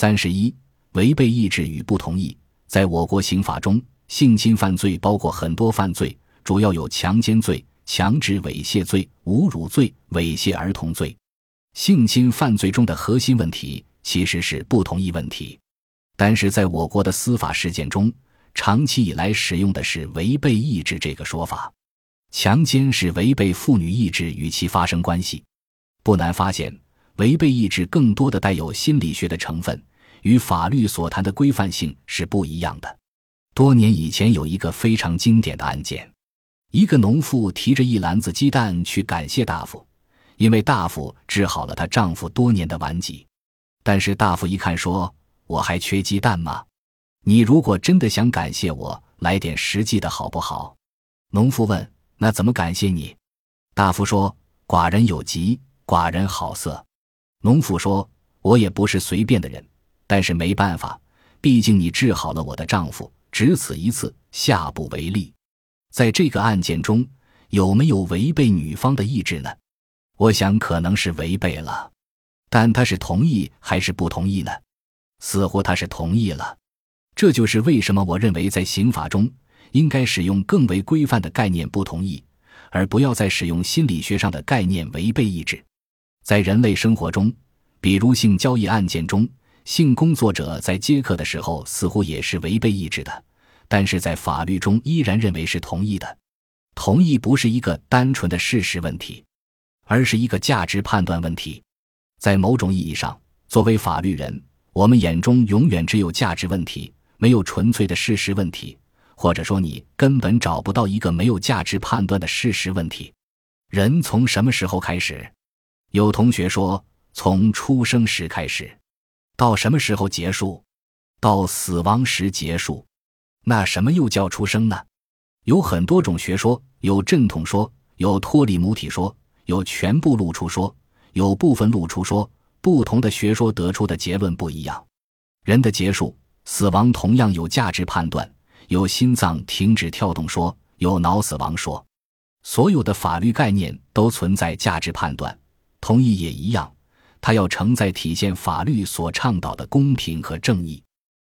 三十一，违背意志与不同意。在我国刑法中，性侵犯罪包括很多犯罪，主要有强奸罪、强制猥亵罪、侮辱罪、猥亵儿童罪。性侵犯罪中的核心问题其实是不同意问题，但是在我国的司法实践中，长期以来使用的是违背意志这个说法。强奸是违背妇女意志与其发生关系，不难发现，违背意志更多的带有心理学的成分，与法律所谈的规范性是不一样的。多年以前有一个非常经典的案件，一个农妇提着一篮子鸡蛋去感谢大夫，因为大夫治好了她丈夫多年的顽疾。但是大夫一看说：“我还缺鸡蛋吗？你如果真的想感谢我，来点实际的好不好？”农妇问。那怎么感谢你？大夫说：“寡人有疾，寡人好色。”农妇说：“我也不是随便的人，但是没办法，毕竟你治好了我的丈夫，只此一次，下不为例。”在这个案件中，有没有违背女方的意志呢？我想可能是违背了，但他是同意还是不同意呢？似乎他是同意了。这就是为什么我认为在刑法中。应该使用更为规范的概念“不同意”，而不要再使用心理学上的概念“违背意志”。在人类生活中，比如性交易案件中，性工作者在接客的时候似乎也是违背意志的，但是在法律中依然认为是同意的。同意不是一个单纯的事实问题，而是一个价值判断问题。在某种意义上，作为法律人，我们眼中永远只有价值问题，没有纯粹的事实问题。或者说，你根本找不到一个没有价值判断的事实问题。人从什么时候开始？有同学说，从出生时开始，到什么时候结束？到死亡时结束。那什么又叫出生呢？有很多种学说，有阵痛说，有脱离母体说，有全部露出说，有部分露出说。不同的学说得出的结论不一样。人的结束、死亡同样有价值判断。有心脏停止跳动说，有脑死亡说，所有的法律概念都存在价值判断，同意也一样，它要承载体现法律所倡导的公平和正义。